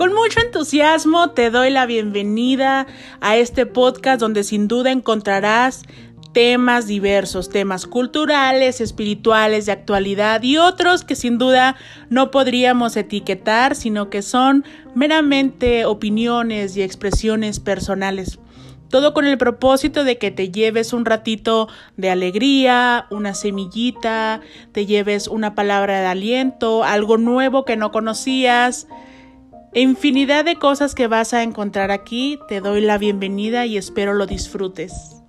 Con mucho entusiasmo te doy la bienvenida a este podcast donde sin duda encontrarás temas diversos, temas culturales, espirituales, de actualidad y otros que sin duda no podríamos etiquetar, sino que son meramente opiniones y expresiones personales. Todo con el propósito de que te lleves un ratito de alegría, una semillita, te lleves una palabra de aliento, algo nuevo que no conocías. Infinidad de cosas que vas a encontrar aquí, te doy la bienvenida y espero lo disfrutes.